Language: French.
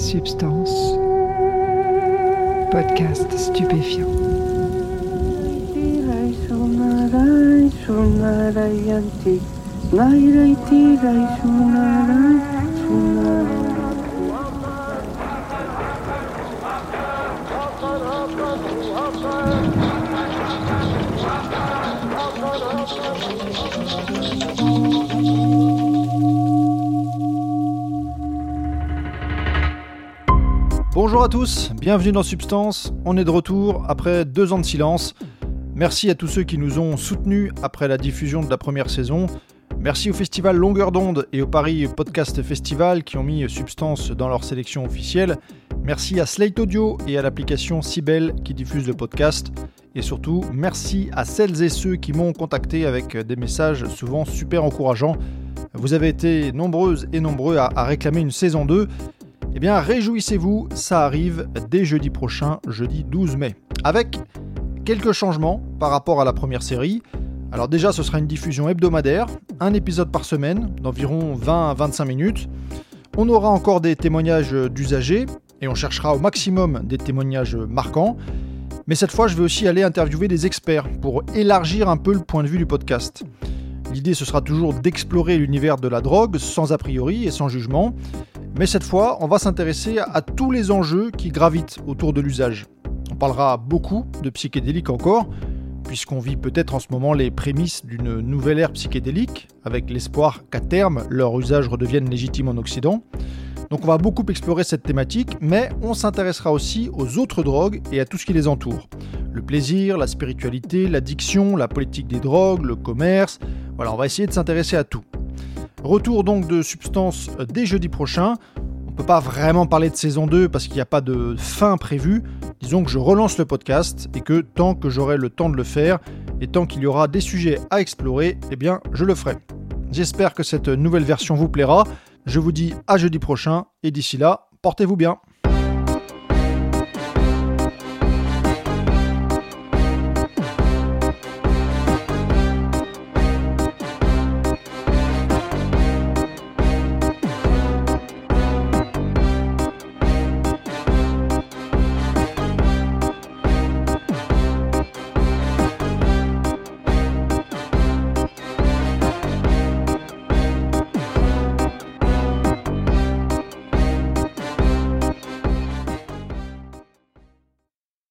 Substance. Podcast stupéfiant. Bonjour à tous, bienvenue dans Substance. On est de retour après deux ans de silence. Merci à tous ceux qui nous ont soutenus après la diffusion de la première saison. Merci au festival Longueur d'onde et au Paris Podcast Festival qui ont mis Substance dans leur sélection officielle. Merci à Slate Audio et à l'application Cybelle qui diffuse le podcast. Et surtout, merci à celles et ceux qui m'ont contacté avec des messages souvent super encourageants. Vous avez été nombreuses et nombreux à, à réclamer une saison 2. Eh bien, réjouissez-vous, ça arrive dès jeudi prochain, jeudi 12 mai. Avec quelques changements par rapport à la première série. Alors déjà, ce sera une diffusion hebdomadaire, un épisode par semaine, d'environ 20 à 25 minutes. On aura encore des témoignages d'usagers, et on cherchera au maximum des témoignages marquants. Mais cette fois, je vais aussi aller interviewer des experts pour élargir un peu le point de vue du podcast. L'idée, ce sera toujours d'explorer l'univers de la drogue sans a priori et sans jugement. Mais cette fois, on va s'intéresser à tous les enjeux qui gravitent autour de l'usage. On parlera beaucoup de psychédéliques encore, puisqu'on vit peut-être en ce moment les prémices d'une nouvelle ère psychédélique, avec l'espoir qu'à terme, leur usage redevienne légitime en Occident. Donc on va beaucoup explorer cette thématique, mais on s'intéressera aussi aux autres drogues et à tout ce qui les entoure. Le plaisir, la spiritualité, l'addiction, la politique des drogues, le commerce. Voilà, on va essayer de s'intéresser à tout. Retour donc de Substance dès jeudi prochain. On ne peut pas vraiment parler de saison 2 parce qu'il n'y a pas de fin prévue. Disons que je relance le podcast et que tant que j'aurai le temps de le faire et tant qu'il y aura des sujets à explorer, eh bien je le ferai. J'espère que cette nouvelle version vous plaira. Je vous dis à jeudi prochain et d'ici là, portez-vous bien.